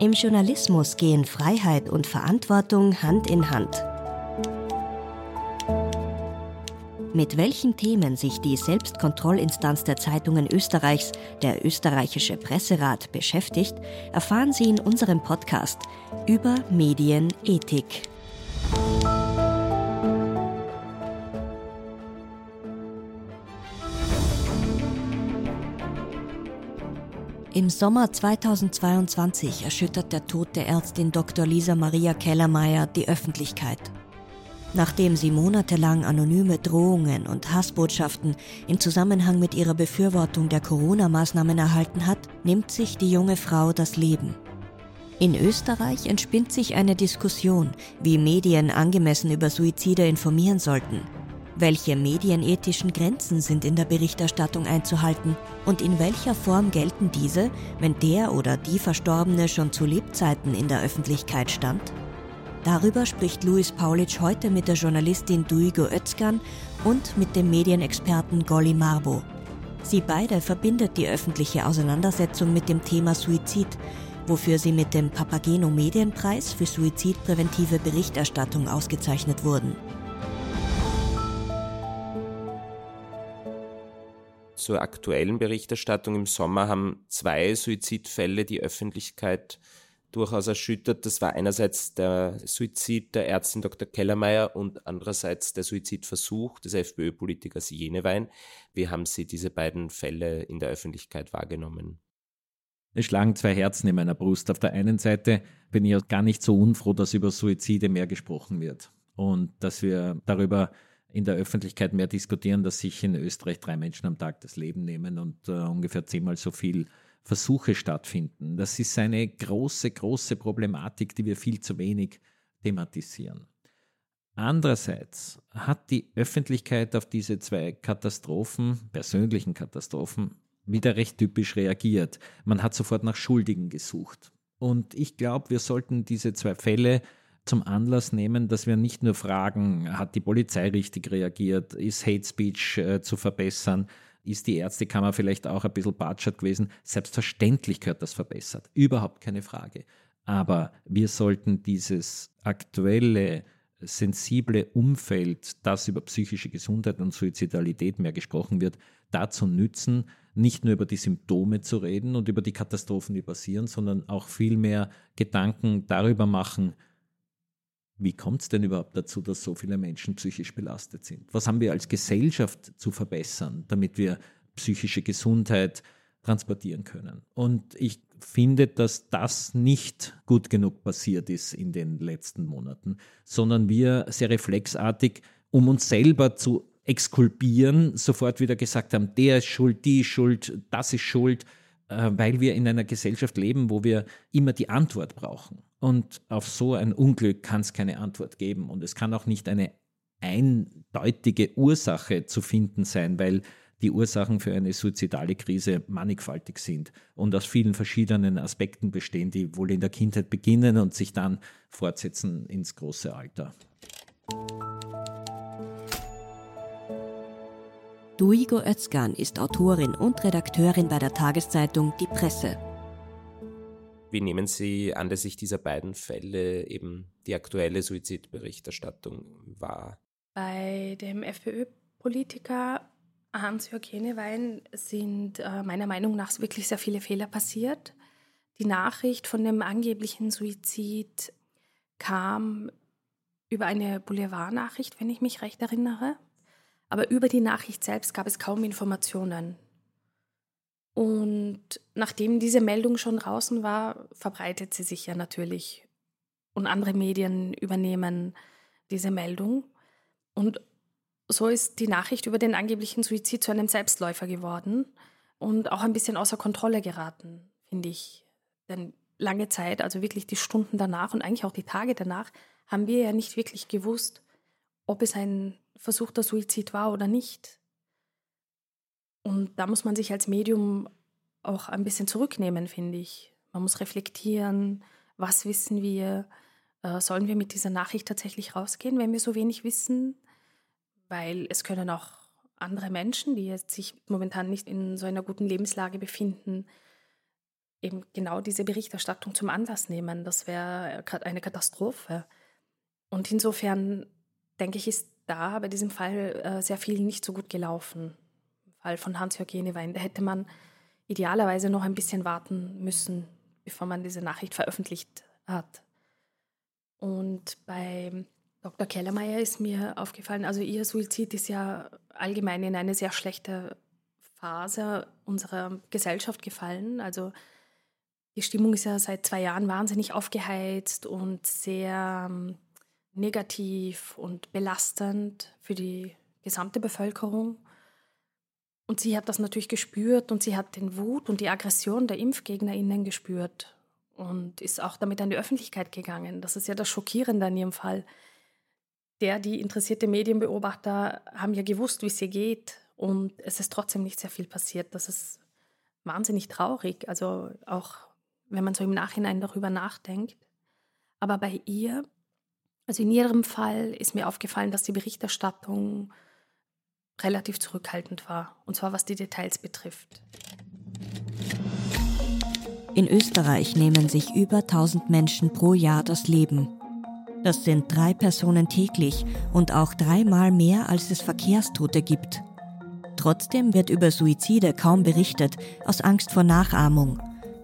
Im Journalismus gehen Freiheit und Verantwortung Hand in Hand. Mit welchen Themen sich die Selbstkontrollinstanz der Zeitungen Österreichs, der österreichische Presserat, beschäftigt, erfahren Sie in unserem Podcast über Medienethik. Im Sommer 2022 erschüttert der Tod der Ärztin Dr. Lisa Maria Kellermeier die Öffentlichkeit. Nachdem sie monatelang anonyme Drohungen und Hassbotschaften im Zusammenhang mit ihrer Befürwortung der Corona-Maßnahmen erhalten hat, nimmt sich die junge Frau das Leben. In Österreich entspinnt sich eine Diskussion, wie Medien angemessen über Suizide informieren sollten. Welche medienethischen Grenzen sind in der Berichterstattung einzuhalten und in welcher Form gelten diese, wenn der oder die Verstorbene schon zu Lebzeiten in der Öffentlichkeit stand? Darüber spricht Luis Paulitsch heute mit der Journalistin Duigo Özkan und mit dem Medienexperten Golly Marbo. Sie beide verbindet die öffentliche Auseinandersetzung mit dem Thema Suizid, wofür sie mit dem Papageno Medienpreis für suizidpräventive Berichterstattung ausgezeichnet wurden. Zur aktuellen Berichterstattung im Sommer haben zwei Suizidfälle die Öffentlichkeit durchaus erschüttert. Das war einerseits der Suizid der Ärztin Dr. Kellermeier und andererseits der Suizidversuch des FPÖ-Politikers Jenewein. Wie haben Sie diese beiden Fälle in der Öffentlichkeit wahrgenommen? Es schlagen zwei Herzen in meiner Brust. Auf der einen Seite bin ich gar nicht so unfroh, dass über Suizide mehr gesprochen wird und dass wir darüber in der Öffentlichkeit mehr diskutieren, dass sich in Österreich drei Menschen am Tag das Leben nehmen und äh, ungefähr zehnmal so viel Versuche stattfinden. Das ist eine große, große Problematik, die wir viel zu wenig thematisieren. Andererseits hat die Öffentlichkeit auf diese zwei Katastrophen, persönlichen Katastrophen, wieder recht typisch reagiert. Man hat sofort nach Schuldigen gesucht. Und ich glaube, wir sollten diese zwei Fälle zum Anlass nehmen, dass wir nicht nur fragen, hat die Polizei richtig reagiert, ist Hate Speech äh, zu verbessern, ist die Ärztekammer vielleicht auch ein bisschen batschert gewesen. Selbstverständlich gehört das verbessert, überhaupt keine Frage. Aber wir sollten dieses aktuelle, sensible Umfeld, das über psychische Gesundheit und Suizidalität mehr gesprochen wird, dazu nützen, nicht nur über die Symptome zu reden und über die Katastrophen, die passieren, sondern auch viel mehr Gedanken darüber machen, wie kommt es denn überhaupt dazu, dass so viele Menschen psychisch belastet sind? Was haben wir als Gesellschaft zu verbessern, damit wir psychische Gesundheit transportieren können? Und ich finde, dass das nicht gut genug passiert ist in den letzten Monaten, sondern wir sehr reflexartig, um uns selber zu exkulpieren, sofort wieder gesagt haben, der ist schuld, die ist schuld, das ist schuld, äh, weil wir in einer Gesellschaft leben, wo wir immer die Antwort brauchen. Und auf so ein Unglück kann es keine Antwort geben. Und es kann auch nicht eine eindeutige Ursache zu finden sein, weil die Ursachen für eine suizidale Krise mannigfaltig sind und aus vielen verschiedenen Aspekten bestehen, die wohl in der Kindheit beginnen und sich dann fortsetzen ins große Alter. Duigo Özkan ist Autorin und Redakteurin bei der Tageszeitung Die Presse. Wie nehmen Sie anlässlich dieser beiden Fälle eben die aktuelle Suizidberichterstattung wahr? Bei dem FPÖ-Politiker Hans-Jörg Jenewein sind äh, meiner Meinung nach wirklich sehr viele Fehler passiert. Die Nachricht von dem angeblichen Suizid kam über eine Boulevardnachricht, wenn ich mich recht erinnere. Aber über die Nachricht selbst gab es kaum Informationen. Und nachdem diese Meldung schon draußen war, verbreitet sie sich ja natürlich. Und andere Medien übernehmen diese Meldung. Und so ist die Nachricht über den angeblichen Suizid zu einem Selbstläufer geworden und auch ein bisschen außer Kontrolle geraten, finde ich. Denn lange Zeit, also wirklich die Stunden danach und eigentlich auch die Tage danach, haben wir ja nicht wirklich gewusst, ob es ein versuchter Suizid war oder nicht. Und da muss man sich als Medium auch ein bisschen zurücknehmen, finde ich. Man muss reflektieren, was wissen wir, äh, sollen wir mit dieser Nachricht tatsächlich rausgehen, wenn wir so wenig wissen, weil es können auch andere Menschen, die jetzt sich momentan nicht in so einer guten Lebenslage befinden, eben genau diese Berichterstattung zum Anlass nehmen. Das wäre eine Katastrophe. Und insofern denke ich, ist da bei diesem Fall äh, sehr viel nicht so gut gelaufen. Fall von Hans-Jörg Jenewein, da hätte man idealerweise noch ein bisschen warten müssen, bevor man diese Nachricht veröffentlicht hat. Und bei Dr. Kellermeier ist mir aufgefallen, also ihr Suizid ist ja allgemein in eine sehr schlechte Phase unserer Gesellschaft gefallen. Also die Stimmung ist ja seit zwei Jahren wahnsinnig aufgeheizt und sehr ähm, negativ und belastend für die gesamte Bevölkerung. Und sie hat das natürlich gespürt und sie hat den Wut und die Aggression der ImpfgegnerInnen gespürt und ist auch damit an die Öffentlichkeit gegangen. Das ist ja das Schockierende in ihrem Fall. Der, die interessierte Medienbeobachter haben ja gewusst, wie es ihr geht und es ist trotzdem nicht sehr viel passiert. Das ist wahnsinnig traurig, also auch wenn man so im Nachhinein darüber nachdenkt. Aber bei ihr, also in ihrem Fall ist mir aufgefallen, dass die Berichterstattung relativ zurückhaltend war, und zwar was die Details betrifft. In Österreich nehmen sich über 1000 Menschen pro Jahr das Leben. Das sind drei Personen täglich und auch dreimal mehr, als es Verkehrstote gibt. Trotzdem wird über Suizide kaum berichtet, aus Angst vor Nachahmung.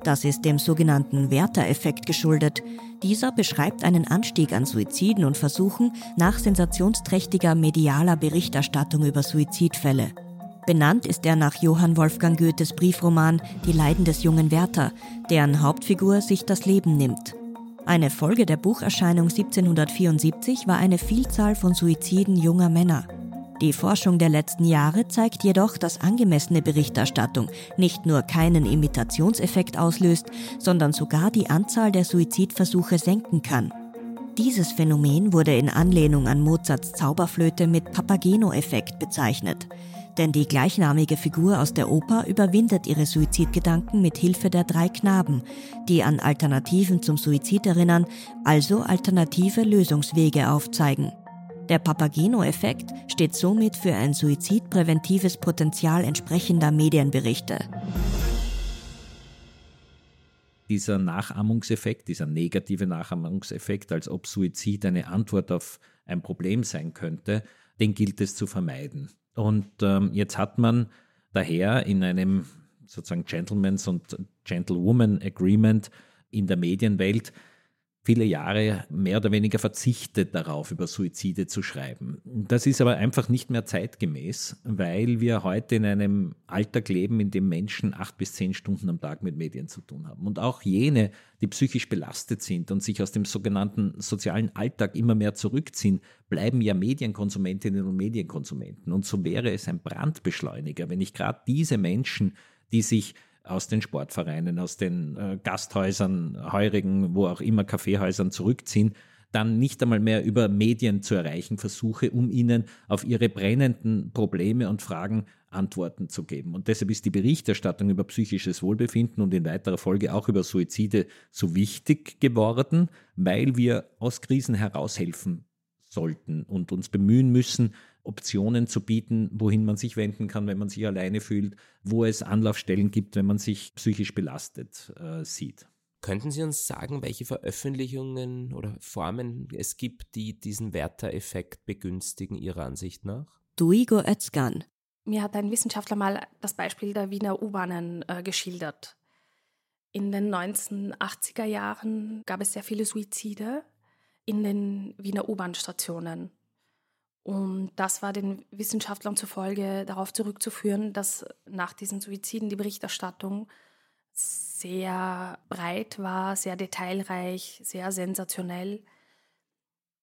Das ist dem sogenannten Werter-Effekt geschuldet. Dieser beschreibt einen Anstieg an Suiziden und Versuchen nach sensationsträchtiger medialer Berichterstattung über Suizidfälle. Benannt ist er nach Johann Wolfgang Goethes Briefroman Die Leiden des jungen Werther, deren Hauptfigur sich das Leben nimmt. Eine Folge der Bucherscheinung 1774 war eine Vielzahl von Suiziden junger Männer. Die Forschung der letzten Jahre zeigt jedoch, dass angemessene Berichterstattung nicht nur keinen Imitationseffekt auslöst, sondern sogar die Anzahl der Suizidversuche senken kann. Dieses Phänomen wurde in Anlehnung an Mozarts Zauberflöte mit Papageno-Effekt bezeichnet denn die gleichnamige Figur aus der Oper überwindet ihre Suizidgedanken mit Hilfe der drei Knaben, die an Alternativen zum Suizid erinnern, also alternative Lösungswege aufzeigen. Der Papageno-Effekt steht somit für ein suizidpräventives Potenzial entsprechender Medienberichte. Dieser Nachahmungseffekt, dieser negative Nachahmungseffekt, als ob Suizid eine Antwort auf ein Problem sein könnte, den gilt es zu vermeiden. Und ähm, jetzt hat man daher in einem sozusagen Gentleman's und Gentlewoman Agreement in der Medienwelt viele Jahre mehr oder weniger verzichtet darauf, über Suizide zu schreiben. Das ist aber einfach nicht mehr zeitgemäß, weil wir heute in einem Alltag leben, in dem Menschen acht bis zehn Stunden am Tag mit Medien zu tun haben. Und auch jene, die psychisch belastet sind und sich aus dem sogenannten sozialen Alltag immer mehr zurückziehen, bleiben ja Medienkonsumentinnen und Medienkonsumenten. Und so wäre es ein Brandbeschleuniger, wenn ich gerade diese Menschen, die sich aus den Sportvereinen, aus den äh, Gasthäusern, Heurigen, wo auch immer Kaffeehäusern zurückziehen, dann nicht einmal mehr über Medien zu erreichen versuche, um ihnen auf ihre brennenden Probleme und Fragen Antworten zu geben. Und deshalb ist die Berichterstattung über psychisches Wohlbefinden und in weiterer Folge auch über Suizide so wichtig geworden, weil wir aus Krisen heraushelfen sollten und uns bemühen müssen, Optionen zu bieten, wohin man sich wenden kann, wenn man sich alleine fühlt, wo es Anlaufstellen gibt, wenn man sich psychisch belastet äh, sieht. Könnten Sie uns sagen, welche Veröffentlichungen oder Formen es gibt, die diesen Werter-Effekt begünstigen, Ihrer Ansicht nach? Duigo Özkan. Mir hat ein Wissenschaftler mal das Beispiel der Wiener U-Bahnen äh, geschildert. In den 1980er Jahren gab es sehr viele Suizide in den Wiener U-Bahn-Stationen. Und das war den Wissenschaftlern zufolge darauf zurückzuführen, dass nach diesen Suiziden die Berichterstattung sehr breit war, sehr detailreich, sehr sensationell.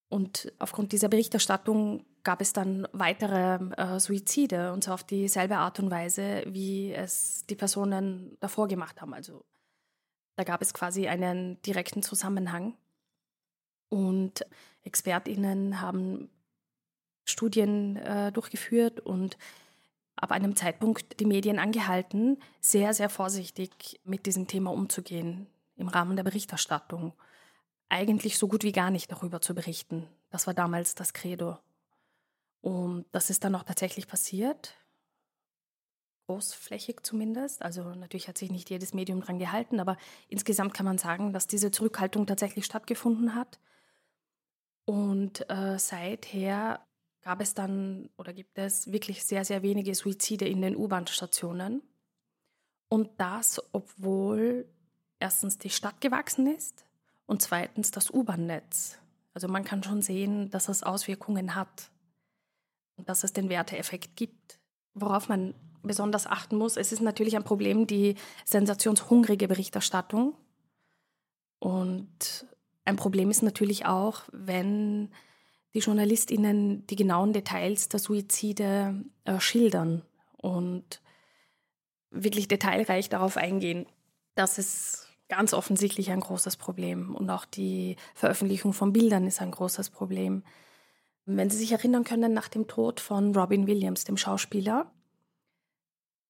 Und aufgrund dieser Berichterstattung gab es dann weitere äh, Suizide und zwar auf dieselbe Art und Weise, wie es die Personen davor gemacht haben. Also da gab es quasi einen direkten Zusammenhang. Und ExpertInnen haben Studien äh, durchgeführt und ab einem Zeitpunkt die Medien angehalten, sehr, sehr vorsichtig mit diesem Thema umzugehen im Rahmen der Berichterstattung. Eigentlich so gut wie gar nicht darüber zu berichten. Das war damals das Credo. Und das ist dann auch tatsächlich passiert. großflächig zumindest. Also natürlich hat sich nicht jedes Medium dran gehalten, aber insgesamt kann man sagen, dass diese Zurückhaltung tatsächlich stattgefunden hat. Und äh, seither gab es dann oder gibt es wirklich sehr, sehr wenige Suizide in den U-Bahn-Stationen. Und das, obwohl erstens die Stadt gewachsen ist und zweitens das U-Bahn-Netz. Also man kann schon sehen, dass es Auswirkungen hat und dass es den Werteeffekt gibt. Worauf man besonders achten muss, es ist natürlich ein Problem die sensationshungrige Berichterstattung. Und ein Problem ist natürlich auch, wenn die JournalistInnen die genauen Details der Suizide äh, schildern und wirklich detailreich darauf eingehen. Das ist ganz offensichtlich ein großes Problem. Und auch die Veröffentlichung von Bildern ist ein großes Problem. Wenn Sie sich erinnern können, nach dem Tod von Robin Williams, dem Schauspieler,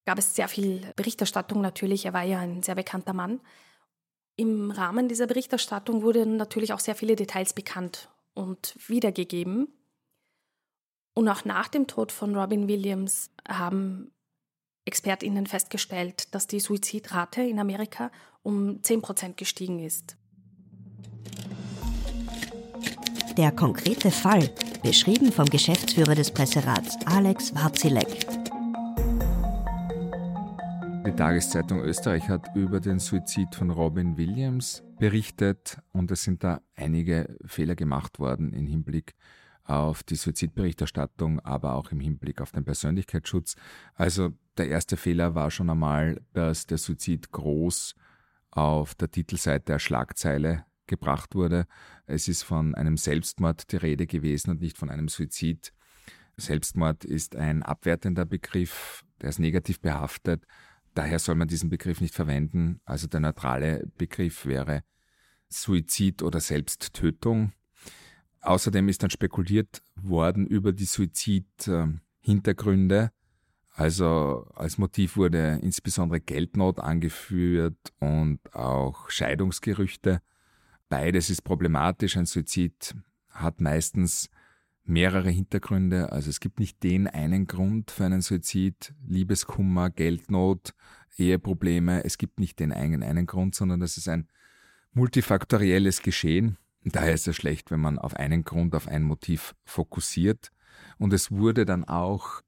gab es sehr viel Berichterstattung natürlich. Er war ja ein sehr bekannter Mann. Im Rahmen dieser Berichterstattung wurden natürlich auch sehr viele Details bekannt und wiedergegeben. Und auch nach dem Tod von Robin Williams haben ExpertInnen festgestellt, dass die Suizidrate in Amerika um 10 Prozent gestiegen ist. Der konkrete Fall, beschrieben vom Geschäftsführer des Presserats Alex Warzilek. Die Tageszeitung Österreich hat über den Suizid von Robin Williams berichtet und es sind da einige Fehler gemacht worden im Hinblick auf die Suizidberichterstattung, aber auch im Hinblick auf den Persönlichkeitsschutz. Also der erste Fehler war schon einmal, dass der Suizid groß auf der Titelseite der Schlagzeile gebracht wurde. Es ist von einem Selbstmord die Rede gewesen und nicht von einem Suizid. Selbstmord ist ein abwertender Begriff, der ist negativ behaftet. Daher soll man diesen Begriff nicht verwenden. Also der neutrale Begriff wäre Suizid oder Selbsttötung. Außerdem ist dann spekuliert worden über die Suizidhintergründe. Also als Motiv wurde insbesondere Geldnot angeführt und auch Scheidungsgerüchte. Beides ist problematisch. Ein Suizid hat meistens mehrere Hintergründe. Also es gibt nicht den einen Grund für einen Suizid, Liebeskummer, Geldnot, Eheprobleme. Es gibt nicht den einen, einen Grund, sondern das ist ein multifaktorielles Geschehen. Daher ist es schlecht, wenn man auf einen Grund, auf ein Motiv fokussiert. Und es wurde dann auch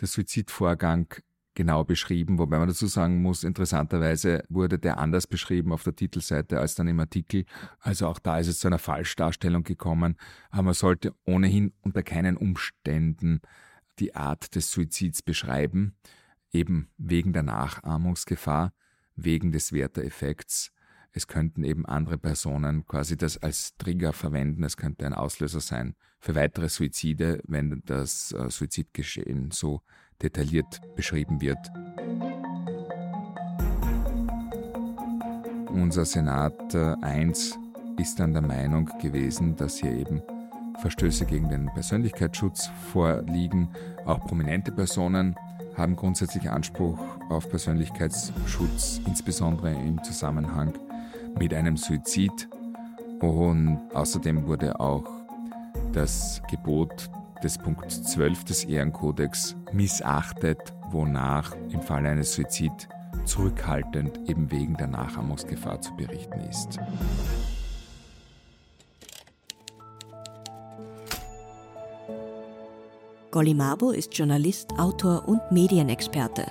der Suizidvorgang genau beschrieben, wobei man dazu sagen muss, interessanterweise wurde der anders beschrieben auf der Titelseite als dann im Artikel. Also auch da ist es zu einer Falschdarstellung gekommen. Aber man sollte ohnehin unter keinen Umständen die Art des Suizids beschreiben, eben wegen der Nachahmungsgefahr, wegen des Werteeffekts. Es könnten eben andere Personen quasi das als Trigger verwenden. Es könnte ein Auslöser sein für weitere Suizide, wenn das äh, Suizidgeschehen so detailliert beschrieben wird. Unser Senat 1 äh, ist dann der Meinung gewesen, dass hier eben Verstöße gegen den Persönlichkeitsschutz vorliegen. Auch prominente Personen haben grundsätzlich Anspruch auf Persönlichkeitsschutz, insbesondere im Zusammenhang mit einem Suizid. Und außerdem wurde auch das Gebot des Punkt 12 des Ehrenkodex missachtet, wonach im Falle eines Suizid zurückhaltend eben wegen der Nachahmungsgefahr zu berichten ist. Golimabo ist Journalist, Autor und Medienexperte.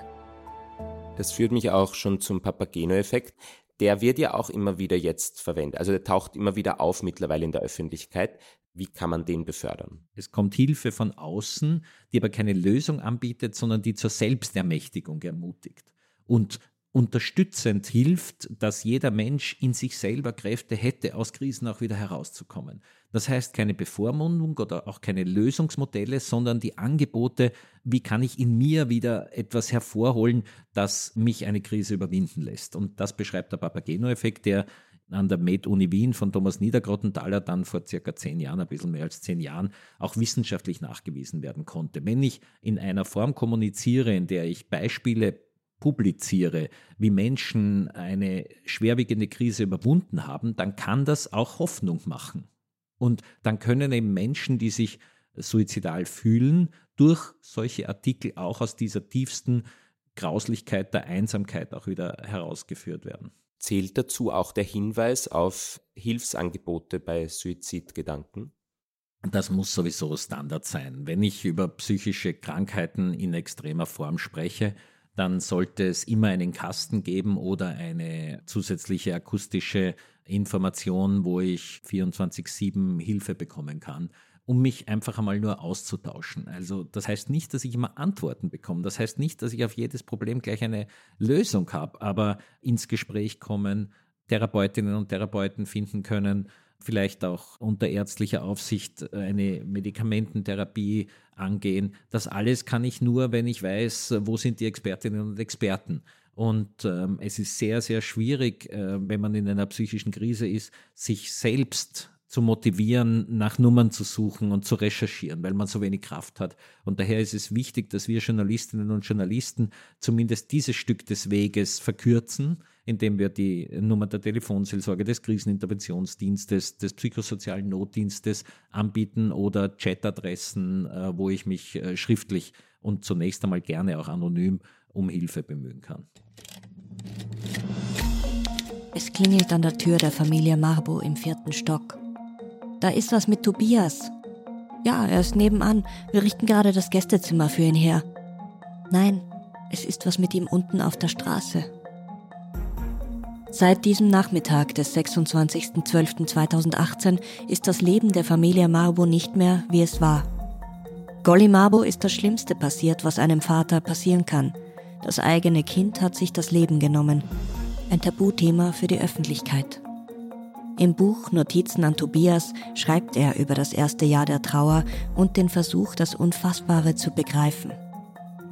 Das führt mich auch schon zum Papageno-Effekt. Der wird ja auch immer wieder jetzt verwendet. Also der taucht immer wieder auf mittlerweile in der Öffentlichkeit. Wie kann man den befördern? Es kommt Hilfe von außen, die aber keine Lösung anbietet, sondern die zur Selbstermächtigung ermutigt. Und unterstützend hilft, dass jeder Mensch in sich selber Kräfte hätte, aus Krisen auch wieder herauszukommen. Das heißt keine Bevormundung oder auch keine Lösungsmodelle, sondern die Angebote, wie kann ich in mir wieder etwas hervorholen, das mich eine Krise überwinden lässt. Und das beschreibt der Papageno-Effekt, der an der Med-Uni Wien von Thomas Niedergrottenthaler dann vor circa zehn Jahren, ein bisschen mehr als zehn Jahren, auch wissenschaftlich nachgewiesen werden konnte. Wenn ich in einer Form kommuniziere, in der ich Beispiele publiziere, wie Menschen eine schwerwiegende Krise überwunden haben, dann kann das auch Hoffnung machen. Und dann können eben Menschen, die sich suizidal fühlen, durch solche Artikel auch aus dieser tiefsten Grauslichkeit der Einsamkeit auch wieder herausgeführt werden. Zählt dazu auch der Hinweis auf Hilfsangebote bei Suizidgedanken? Das muss sowieso Standard sein. Wenn ich über psychische Krankheiten in extremer Form spreche, dann sollte es immer einen Kasten geben oder eine zusätzliche akustische Information, wo ich 24-7 Hilfe bekommen kann, um mich einfach einmal nur auszutauschen. Also das heißt nicht, dass ich immer Antworten bekomme. Das heißt nicht, dass ich auf jedes Problem gleich eine Lösung habe, aber ins Gespräch kommen, Therapeutinnen und Therapeuten finden können, vielleicht auch unter ärztlicher Aufsicht eine Medikamententherapie angehen. Das alles kann ich nur, wenn ich weiß, wo sind die Expertinnen und Experten. Und ähm, es ist sehr, sehr schwierig, äh, wenn man in einer psychischen Krise ist, sich selbst zu motivieren, nach Nummern zu suchen und zu recherchieren, weil man so wenig Kraft hat. Und daher ist es wichtig, dass wir Journalistinnen und Journalisten zumindest dieses Stück des Weges verkürzen, indem wir die Nummer der Telefonseelsorge, des Kriseninterventionsdienstes, des psychosozialen Notdienstes anbieten oder Chatadressen, äh, wo ich mich äh, schriftlich und zunächst einmal gerne auch anonym um Hilfe bemühen kann. Es klingelt an der Tür der Familie Marbo im vierten Stock. Da ist was mit Tobias. Ja, er ist nebenan. Wir richten gerade das Gästezimmer für ihn her. Nein, es ist was mit ihm unten auf der Straße. Seit diesem Nachmittag des 26.12.2018 ist das Leben der Familie Marbo nicht mehr, wie es war. Golly Marbo ist das Schlimmste passiert, was einem Vater passieren kann. Das eigene Kind hat sich das Leben genommen. Ein Tabuthema für die Öffentlichkeit. Im Buch Notizen an Tobias schreibt er über das erste Jahr der Trauer und den Versuch, das Unfassbare zu begreifen.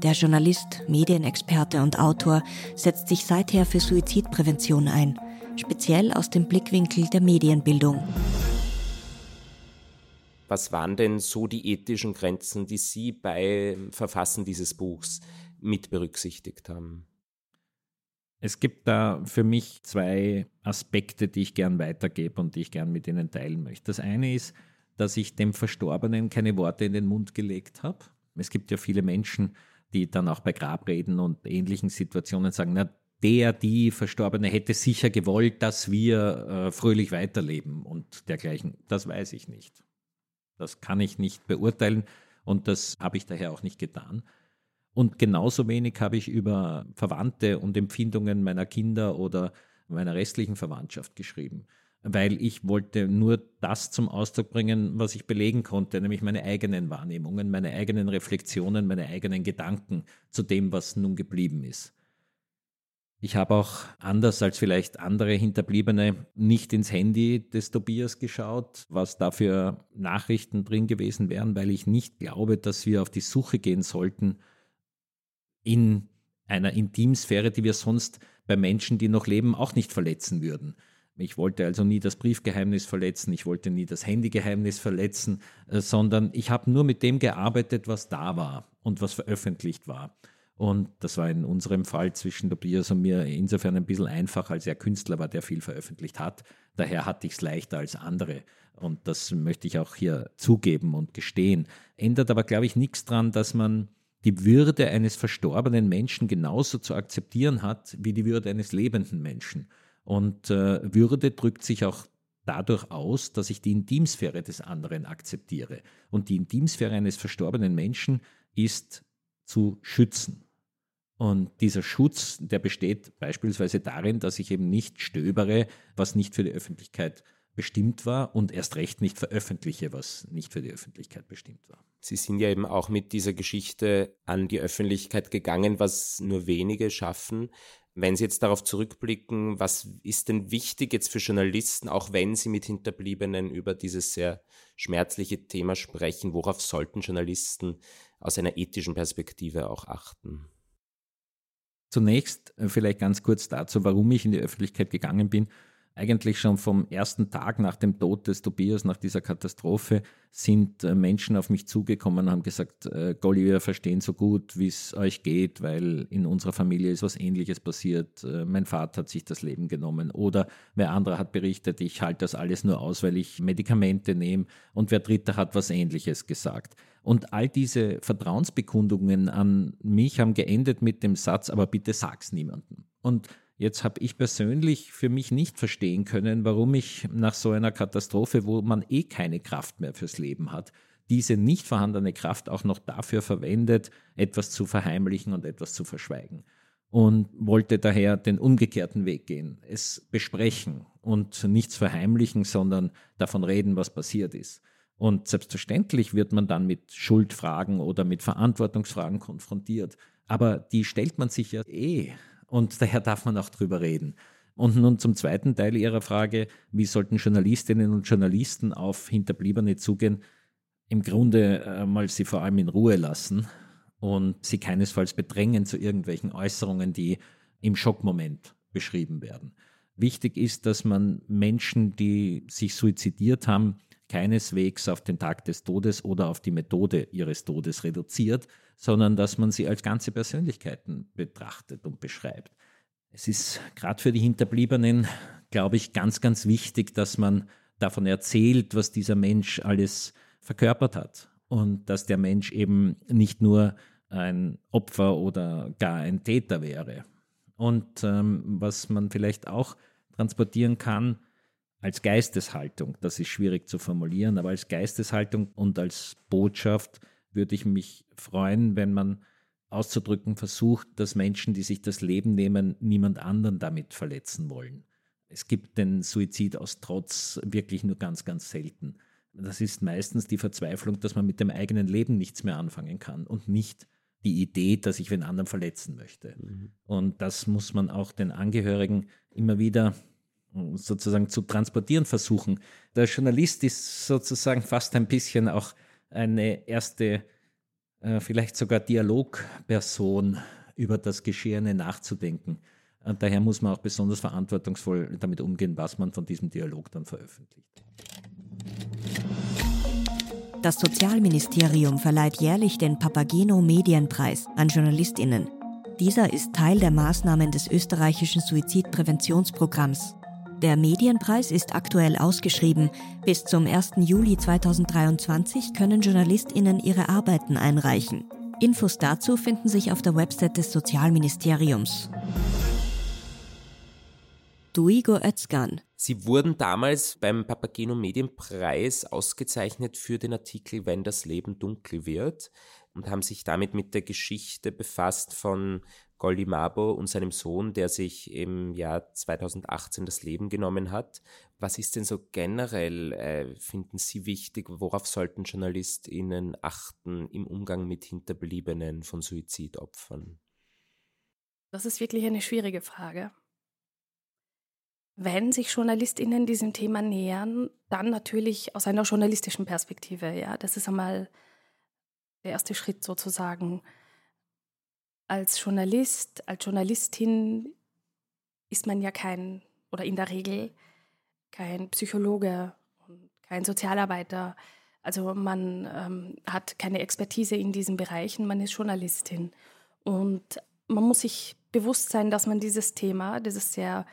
Der Journalist, Medienexperte und Autor setzt sich seither für Suizidprävention ein, speziell aus dem Blickwinkel der Medienbildung. Was waren denn so die ethischen Grenzen, die Sie beim Verfassen dieses Buchs mit berücksichtigt haben? Es gibt da für mich zwei Aspekte, die ich gern weitergebe und die ich gern mit Ihnen teilen möchte. Das eine ist, dass ich dem Verstorbenen keine Worte in den Mund gelegt habe. Es gibt ja viele Menschen, die dann auch bei Grabreden und ähnlichen Situationen sagen, na, der, die Verstorbene hätte sicher gewollt, dass wir äh, fröhlich weiterleben und dergleichen. Das weiß ich nicht. Das kann ich nicht beurteilen und das habe ich daher auch nicht getan. Und genauso wenig habe ich über Verwandte und Empfindungen meiner Kinder oder meiner restlichen Verwandtschaft geschrieben, weil ich wollte nur das zum Ausdruck bringen, was ich belegen konnte, nämlich meine eigenen Wahrnehmungen, meine eigenen Reflexionen, meine eigenen Gedanken zu dem, was nun geblieben ist. Ich habe auch anders als vielleicht andere Hinterbliebene nicht ins Handy des Tobias geschaut, was da für Nachrichten drin gewesen wären, weil ich nicht glaube, dass wir auf die Suche gehen sollten in einer Intimsphäre, die wir sonst bei Menschen, die noch leben, auch nicht verletzen würden. Ich wollte also nie das Briefgeheimnis verletzen, ich wollte nie das Handygeheimnis verletzen, äh, sondern ich habe nur mit dem gearbeitet, was da war und was veröffentlicht war. Und das war in unserem Fall zwischen Tobias und mir insofern ein bisschen einfach, als er Künstler war, der viel veröffentlicht hat. Daher hatte ich es leichter als andere. Und das möchte ich auch hier zugeben und gestehen. Ändert aber, glaube ich, nichts daran, dass man die Würde eines verstorbenen Menschen genauso zu akzeptieren hat wie die Würde eines lebenden Menschen. Und äh, Würde drückt sich auch dadurch aus, dass ich die Intimsphäre des anderen akzeptiere. Und die Intimsphäre eines verstorbenen Menschen ist zu schützen. Und dieser Schutz, der besteht beispielsweise darin, dass ich eben nicht stöbere, was nicht für die Öffentlichkeit bestimmt war und erst recht nicht veröffentliche, was nicht für die Öffentlichkeit bestimmt war. Sie sind ja eben auch mit dieser Geschichte an die Öffentlichkeit gegangen, was nur wenige schaffen. Wenn Sie jetzt darauf zurückblicken, was ist denn wichtig jetzt für Journalisten, auch wenn sie mit Hinterbliebenen über dieses sehr schmerzliche Thema sprechen, worauf sollten Journalisten aus einer ethischen Perspektive auch achten? Zunächst äh, vielleicht ganz kurz dazu, warum ich in die Öffentlichkeit gegangen bin eigentlich schon vom ersten Tag nach dem Tod des Tobias, nach dieser Katastrophe, sind äh, Menschen auf mich zugekommen und haben gesagt, äh, Golli, wir verstehen so gut, wie es euch geht, weil in unserer Familie ist was Ähnliches passiert. Äh, mein Vater hat sich das Leben genommen. Oder wer andere hat berichtet, ich halte das alles nur aus, weil ich Medikamente nehme. Und wer dritter hat was Ähnliches gesagt. Und all diese Vertrauensbekundungen an mich haben geendet mit dem Satz, aber bitte sag's niemandem. Und jetzt habe ich persönlich für mich nicht verstehen können, warum ich nach so einer Katastrophe, wo man eh keine Kraft mehr fürs Leben hat, diese nicht vorhandene Kraft auch noch dafür verwendet, etwas zu verheimlichen und etwas zu verschweigen. Und wollte daher den umgekehrten Weg gehen, es besprechen und nichts verheimlichen, sondern davon reden, was passiert ist. Und selbstverständlich wird man dann mit Schuldfragen oder mit Verantwortungsfragen konfrontiert. Aber die stellt man sich ja eh. Und daher darf man auch drüber reden. Und nun zum zweiten Teil Ihrer Frage, wie sollten Journalistinnen und Journalisten auf Hinterbliebene zugehen? Im Grunde äh, mal sie vor allem in Ruhe lassen und sie keinesfalls bedrängen zu irgendwelchen Äußerungen, die im Schockmoment beschrieben werden. Wichtig ist, dass man Menschen, die sich suizidiert haben, keineswegs auf den Tag des Todes oder auf die Methode ihres Todes reduziert, sondern dass man sie als ganze Persönlichkeiten betrachtet und beschreibt. Es ist gerade für die Hinterbliebenen, glaube ich, ganz, ganz wichtig, dass man davon erzählt, was dieser Mensch alles verkörpert hat und dass der Mensch eben nicht nur ein Opfer oder gar ein Täter wäre. Und ähm, was man vielleicht auch transportieren kann, als Geisteshaltung, das ist schwierig zu formulieren, aber als Geisteshaltung und als Botschaft würde ich mich freuen, wenn man auszudrücken versucht, dass Menschen, die sich das Leben nehmen, niemand anderen damit verletzen wollen. Es gibt den Suizid aus Trotz wirklich nur ganz, ganz selten. Das ist meistens die Verzweiflung, dass man mit dem eigenen Leben nichts mehr anfangen kann und nicht die Idee, dass ich den anderen verletzen möchte. Mhm. Und das muss man auch den Angehörigen immer wieder sozusagen zu transportieren versuchen. Der Journalist ist sozusagen fast ein bisschen auch eine erste, äh, vielleicht sogar Dialogperson über das Geschehene nachzudenken. Und daher muss man auch besonders verantwortungsvoll damit umgehen, was man von diesem Dialog dann veröffentlicht. Das Sozialministerium verleiht jährlich den Papageno Medienpreis an Journalistinnen. Dieser ist Teil der Maßnahmen des österreichischen Suizidpräventionsprogramms der Medienpreis ist aktuell ausgeschrieben. Bis zum 1. Juli 2023 können JournalistInnen ihre Arbeiten einreichen. Infos dazu finden sich auf der Website des Sozialministeriums. Duigo Özkan. Sie wurden damals beim Papageno Medienpreis ausgezeichnet für den Artikel Wenn das Leben dunkel wird und haben sich damit mit der Geschichte befasst von Goldi Mabo und seinem Sohn, der sich im Jahr 2018 das Leben genommen hat. Was ist denn so generell, äh, finden Sie wichtig, worauf sollten JournalistInnen achten im Umgang mit Hinterbliebenen von Suizidopfern? Das ist wirklich eine schwierige Frage. Wenn sich JournalistInnen diesem Thema nähern, dann natürlich aus einer journalistischen Perspektive. Ja, das ist einmal der erste Schritt sozusagen als Journalist, als Journalistin ist man ja kein, oder in der Regel kein Psychologe und kein Sozialarbeiter. Also man ähm, hat keine Expertise in diesen Bereichen, man ist Journalistin. Und man muss sich bewusst sein, dass man dieses Thema, dieses sehr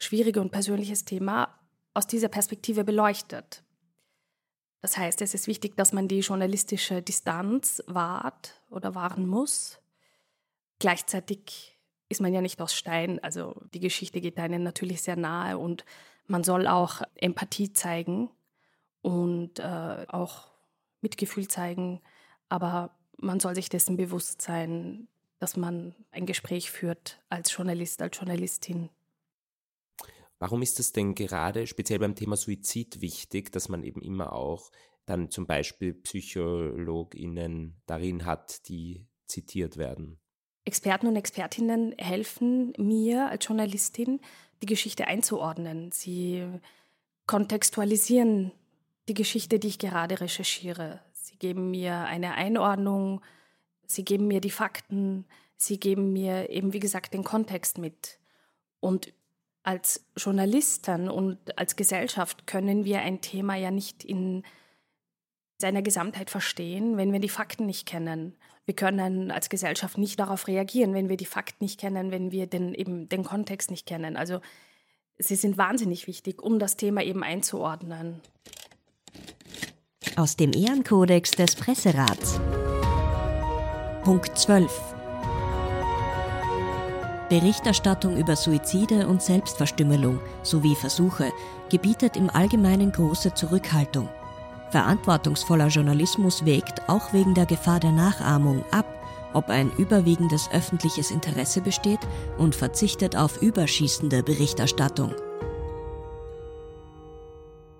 schwierige und persönliches Thema, aus dieser Perspektive beleuchtet. Das heißt, es ist wichtig, dass man die journalistische Distanz wahrt oder wahren muss Gleichzeitig ist man ja nicht aus Stein, also die Geschichte geht einem natürlich sehr nahe und man soll auch Empathie zeigen und äh, auch Mitgefühl zeigen, aber man soll sich dessen bewusst sein, dass man ein Gespräch führt als Journalist, als Journalistin. Warum ist es denn gerade speziell beim Thema Suizid wichtig, dass man eben immer auch dann zum Beispiel PsychologInnen darin hat, die zitiert werden? Experten und Expertinnen helfen mir als Journalistin, die Geschichte einzuordnen. Sie kontextualisieren die Geschichte, die ich gerade recherchiere. Sie geben mir eine Einordnung, sie geben mir die Fakten, sie geben mir eben, wie gesagt, den Kontext mit. Und als Journalisten und als Gesellschaft können wir ein Thema ja nicht in seiner Gesamtheit verstehen, wenn wir die Fakten nicht kennen. Wir können als Gesellschaft nicht darauf reagieren, wenn wir die Fakten nicht kennen, wenn wir den, eben den Kontext nicht kennen. Also sie sind wahnsinnig wichtig, um das Thema eben einzuordnen. aus dem Ehrenkodex des Presserats. Punkt 12. Berichterstattung über Suizide und Selbstverstümmelung sowie Versuche gebietet im Allgemeinen große Zurückhaltung. Verantwortungsvoller Journalismus wägt auch wegen der Gefahr der Nachahmung ab, ob ein überwiegendes öffentliches Interesse besteht und verzichtet auf überschießende Berichterstattung.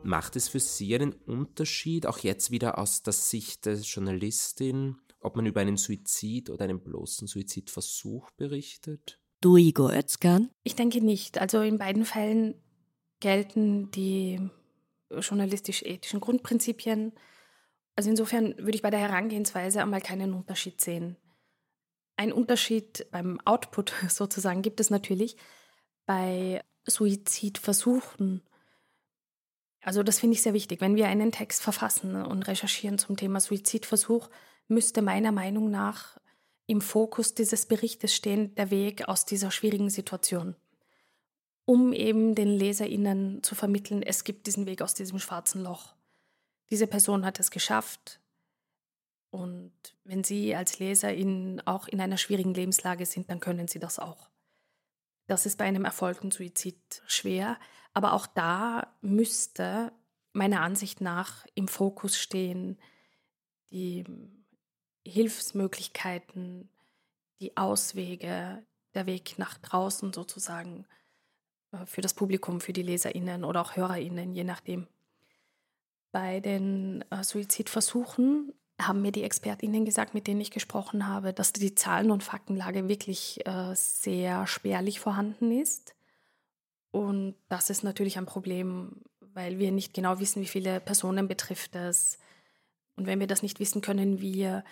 Macht es für Sie einen Unterschied, auch jetzt wieder aus der Sicht der Journalistin, ob man über einen Suizid oder einen bloßen Suizidversuch berichtet? Du, Igor Özkan? Ich denke nicht. Also in beiden Fällen gelten die journalistisch-ethischen Grundprinzipien. Also insofern würde ich bei der Herangehensweise einmal keinen Unterschied sehen. Ein Unterschied beim Output sozusagen gibt es natürlich bei Suizidversuchen. Also das finde ich sehr wichtig. Wenn wir einen Text verfassen und recherchieren zum Thema Suizidversuch, müsste meiner Meinung nach im Fokus dieses Berichtes stehen der Weg aus dieser schwierigen Situation, um eben den Leserinnen zu vermitteln, es gibt diesen Weg aus diesem schwarzen Loch. Diese Person hat es geschafft, und wenn Sie als Leserin auch in einer schwierigen Lebenslage sind, dann können Sie das auch. Das ist bei einem erfolgten Suizid schwer, aber auch da müsste meiner Ansicht nach im Fokus stehen die Hilfsmöglichkeiten, die Auswege, der Weg nach draußen sozusagen für das Publikum, für die Leserinnen oder auch Hörerinnen, je nachdem. Bei den äh, Suizidversuchen haben mir die Expertinnen gesagt, mit denen ich gesprochen habe, dass die Zahlen- und Faktenlage wirklich äh, sehr spärlich vorhanden ist. Und das ist natürlich ein Problem, weil wir nicht genau wissen, wie viele Personen betrifft es. Und wenn wir das nicht wissen, können wir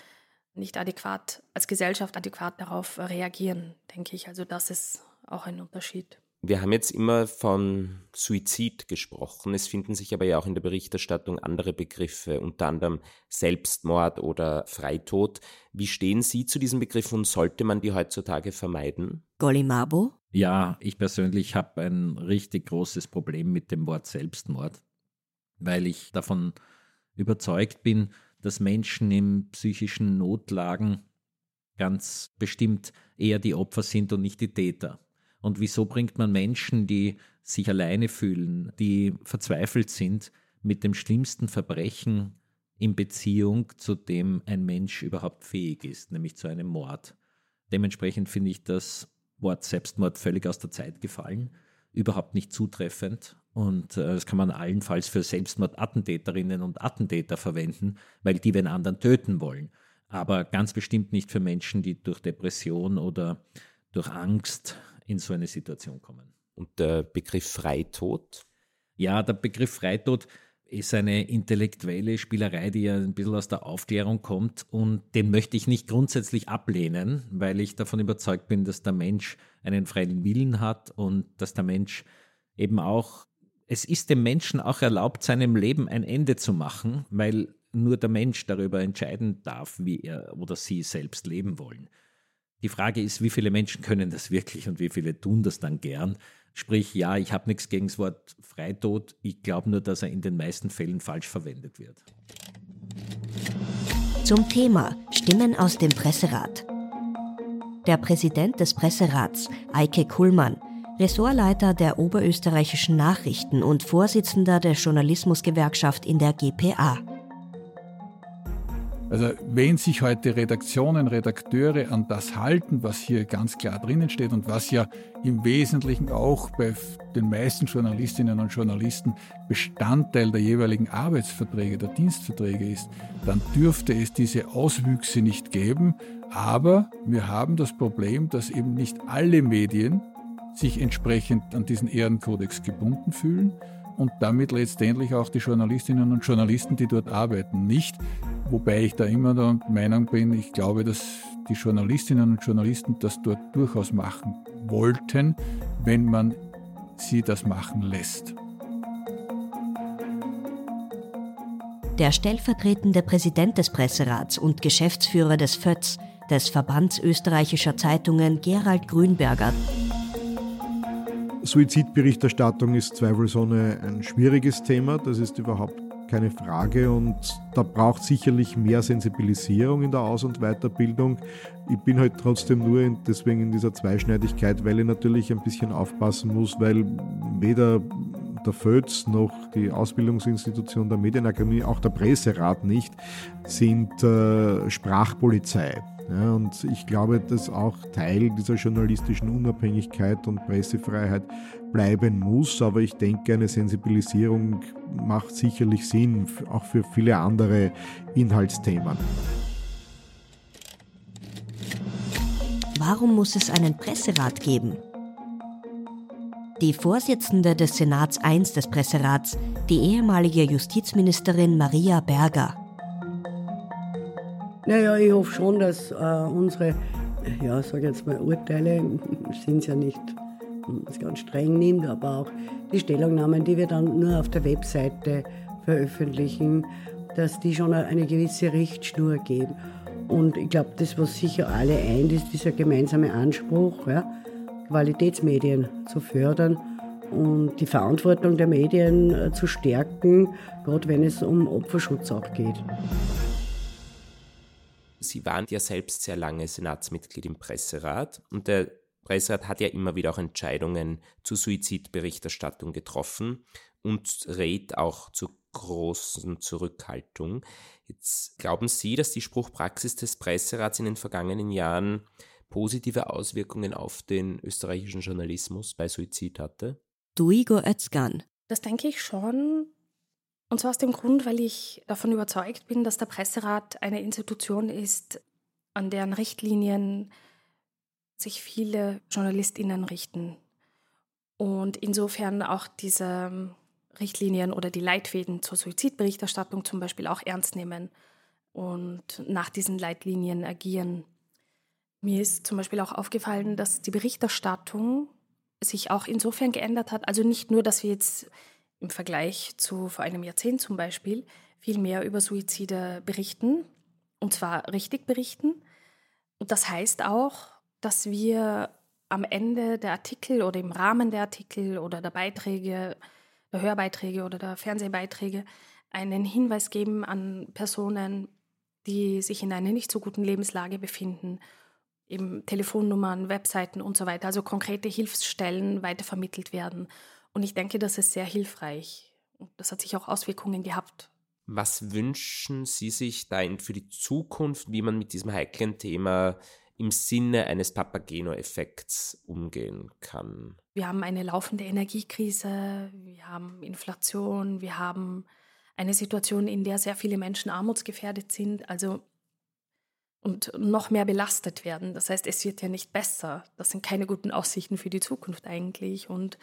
nicht adäquat, als Gesellschaft adäquat darauf reagieren, denke ich. Also das ist auch ein Unterschied. Wir haben jetzt immer von Suizid gesprochen. Es finden sich aber ja auch in der Berichterstattung andere Begriffe, unter anderem Selbstmord oder Freitod. Wie stehen Sie zu diesem Begriff und sollte man die heutzutage vermeiden? Golimabo? Ja, ich persönlich habe ein richtig großes Problem mit dem Wort Selbstmord, weil ich davon überzeugt bin, dass Menschen in psychischen Notlagen ganz bestimmt eher die Opfer sind und nicht die Täter. Und wieso bringt man Menschen, die sich alleine fühlen, die verzweifelt sind, mit dem schlimmsten Verbrechen in Beziehung, zu dem ein Mensch überhaupt fähig ist, nämlich zu einem Mord. Dementsprechend finde ich das Wort Selbstmord völlig aus der Zeit gefallen, überhaupt nicht zutreffend. Und äh, das kann man allenfalls für Selbstmordattentäterinnen und Attentäter verwenden, weil die den anderen töten wollen. Aber ganz bestimmt nicht für Menschen, die durch Depression oder durch Angst in so eine Situation kommen. Und der Begriff Freitod? Ja, der Begriff Freitod ist eine intellektuelle Spielerei, die ja ein bisschen aus der Aufklärung kommt und den möchte ich nicht grundsätzlich ablehnen, weil ich davon überzeugt bin, dass der Mensch einen freien Willen hat und dass der Mensch eben auch, es ist dem Menschen auch erlaubt, seinem Leben ein Ende zu machen, weil nur der Mensch darüber entscheiden darf, wie er oder sie selbst leben wollen. Die Frage ist, wie viele Menschen können das wirklich und wie viele tun das dann gern? Sprich, ja, ich habe nichts gegen das Wort Freitod. Ich glaube nur, dass er in den meisten Fällen falsch verwendet wird. Zum Thema Stimmen aus dem Presserat. Der Präsident des Presserats, Eike Kuhlmann, Ressortleiter der oberösterreichischen Nachrichten und Vorsitzender der Journalismusgewerkschaft in der GPA. Also wenn sich heute Redaktionen, Redakteure an das halten, was hier ganz klar drinnen steht und was ja im Wesentlichen auch bei den meisten Journalistinnen und Journalisten Bestandteil der jeweiligen Arbeitsverträge, der Dienstverträge ist, dann dürfte es diese Auswüchse nicht geben. Aber wir haben das Problem, dass eben nicht alle Medien sich entsprechend an diesen Ehrenkodex gebunden fühlen und damit letztendlich auch die Journalistinnen und Journalisten, die dort arbeiten, nicht. Wobei ich da immer der Meinung bin, ich glaube, dass die Journalistinnen und Journalisten das dort durchaus machen wollten, wenn man sie das machen lässt. Der stellvertretende Präsident des Presserats und Geschäftsführer des FÖTS, des Verbands österreichischer Zeitungen, Gerald Grünberger, Suizidberichterstattung ist zweifelsohne ein schwieriges Thema. Das ist überhaupt keine Frage. Und da braucht sicherlich mehr Sensibilisierung in der Aus- und Weiterbildung. Ich bin halt trotzdem nur in, deswegen in dieser Zweischneidigkeit, weil ich natürlich ein bisschen aufpassen muss, weil weder der FÖZ noch die Ausbildungsinstitution der Medienakademie, auch der Presserat nicht, sind äh, Sprachpolizei. Ja, und ich glaube, dass auch Teil dieser journalistischen Unabhängigkeit und Pressefreiheit bleiben muss. Aber ich denke, eine Sensibilisierung macht sicherlich Sinn, auch für viele andere Inhaltsthemen. Warum muss es einen Presserat geben? Die Vorsitzende des Senats I des Presserats, die ehemalige Justizministerin Maria Berger, naja, ich hoffe schon, dass äh, unsere, ja, sage jetzt mal, Urteile sind ja nicht, ganz streng nimmt, aber auch die Stellungnahmen, die wir dann nur auf der Webseite veröffentlichen, dass die schon eine gewisse Richtschnur geben. Und ich glaube, das, was sicher alle eint, ist dieser gemeinsame Anspruch, ja, Qualitätsmedien zu fördern und die Verantwortung der Medien äh, zu stärken, gerade wenn es um Opferschutz auch geht. Sie waren ja selbst sehr lange Senatsmitglied im Presserat und der Presserat hat ja immer wieder auch Entscheidungen zur Suizidberichterstattung getroffen und rät auch zur großen Zurückhaltung. Jetzt glauben Sie, dass die Spruchpraxis des Presserats in den vergangenen Jahren positive Auswirkungen auf den österreichischen Journalismus bei Suizid hatte? Du Igor Özkan. Das denke ich schon. Und zwar aus dem Grund, weil ich davon überzeugt bin, dass der Presserat eine Institution ist, an deren Richtlinien sich viele JournalistInnen richten. Und insofern auch diese Richtlinien oder die Leitfäden zur Suizidberichterstattung zum Beispiel auch ernst nehmen und nach diesen Leitlinien agieren. Mir ist zum Beispiel auch aufgefallen, dass die Berichterstattung sich auch insofern geändert hat. Also nicht nur, dass wir jetzt im Vergleich zu vor einem Jahrzehnt zum Beispiel viel mehr über Suizide berichten, und zwar richtig berichten. Und das heißt auch, dass wir am Ende der Artikel oder im Rahmen der Artikel oder der Beiträge, der Hörbeiträge oder der Fernsehbeiträge einen Hinweis geben an Personen, die sich in einer nicht so guten Lebenslage befinden, eben Telefonnummern, Webseiten und so weiter, also konkrete Hilfsstellen weitervermittelt werden und ich denke, das ist sehr hilfreich. Und das hat sich auch Auswirkungen gehabt. Was wünschen Sie sich da für die Zukunft, wie man mit diesem heiklen Thema im Sinne eines Papageno-Effekts umgehen kann? Wir haben eine laufende Energiekrise, wir haben Inflation, wir haben eine Situation, in der sehr viele Menschen armutsgefährdet sind, also und noch mehr belastet werden. Das heißt, es wird ja nicht besser. Das sind keine guten Aussichten für die Zukunft eigentlich. Und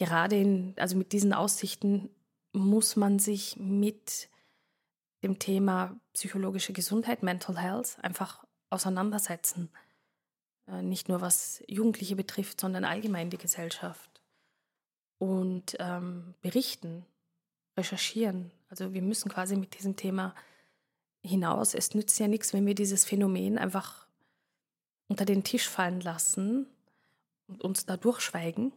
gerade in, also mit diesen Aussichten muss man sich mit dem Thema psychologische Gesundheit, Mental Health, einfach auseinandersetzen. Äh, nicht nur was Jugendliche betrifft, sondern allgemein die Gesellschaft. Und ähm, berichten, recherchieren. Also wir müssen quasi mit diesem Thema hinaus. Es nützt ja nichts, wenn wir dieses Phänomen einfach unter den Tisch fallen lassen und uns da durchschweigen,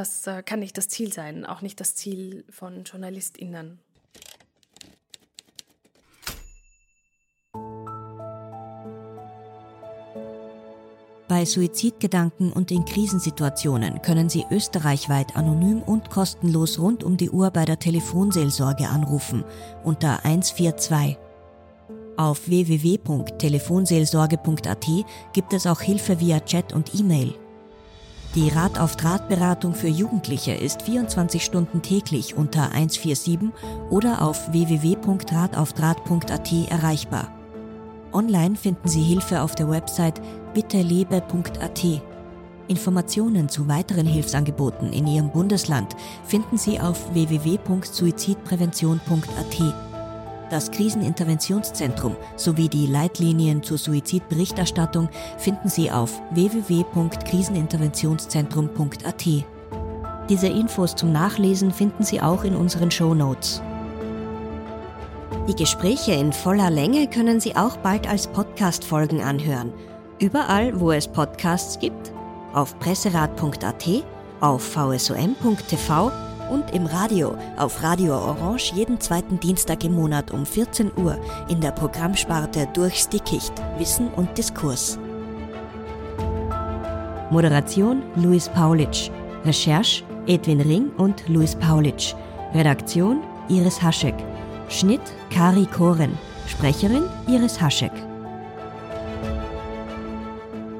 das äh, kann nicht das Ziel sein, auch nicht das Ziel von JournalistInnen. Bei Suizidgedanken und in Krisensituationen können Sie österreichweit anonym und kostenlos rund um die Uhr bei der Telefonseelsorge anrufen unter 142. Auf www.telefonseelsorge.at gibt es auch Hilfe via Chat und E-Mail. Die Rat auf Draht Beratung für Jugendliche ist 24 Stunden täglich unter 147 oder auf www.rataufdraht.at erreichbar. Online finden Sie Hilfe auf der Website bittelebe.at. Informationen zu weiteren Hilfsangeboten in Ihrem Bundesland finden Sie auf www.suizidprävention.at. Das Kriseninterventionszentrum sowie die Leitlinien zur Suizidberichterstattung finden Sie auf www.kriseninterventionszentrum.at. Diese Infos zum Nachlesen finden Sie auch in unseren Show Notes. Die Gespräche in voller Länge können Sie auch bald als Podcast-Folgen anhören. Überall, wo es Podcasts gibt, auf presserat.at, auf vsom.tv und im Radio auf Radio Orange jeden zweiten Dienstag im Monat um 14 Uhr in der Programmsparte Durchs Dickicht Wissen und Diskurs. Moderation Luis Paulitsch. Recherche Edwin Ring und Luis Paulitsch. Redaktion Iris Haschek. Schnitt Kari Koren. Sprecherin Iris Haschek.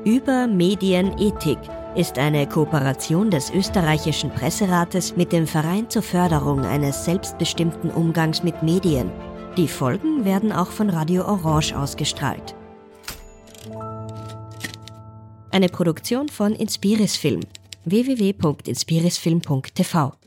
Über Medienethik ist eine Kooperation des österreichischen Presserates mit dem Verein zur Förderung eines selbstbestimmten Umgangs mit Medien. Die Folgen werden auch von Radio Orange ausgestrahlt. Eine Produktion von Inspiris Film www.inspirisfilm.tv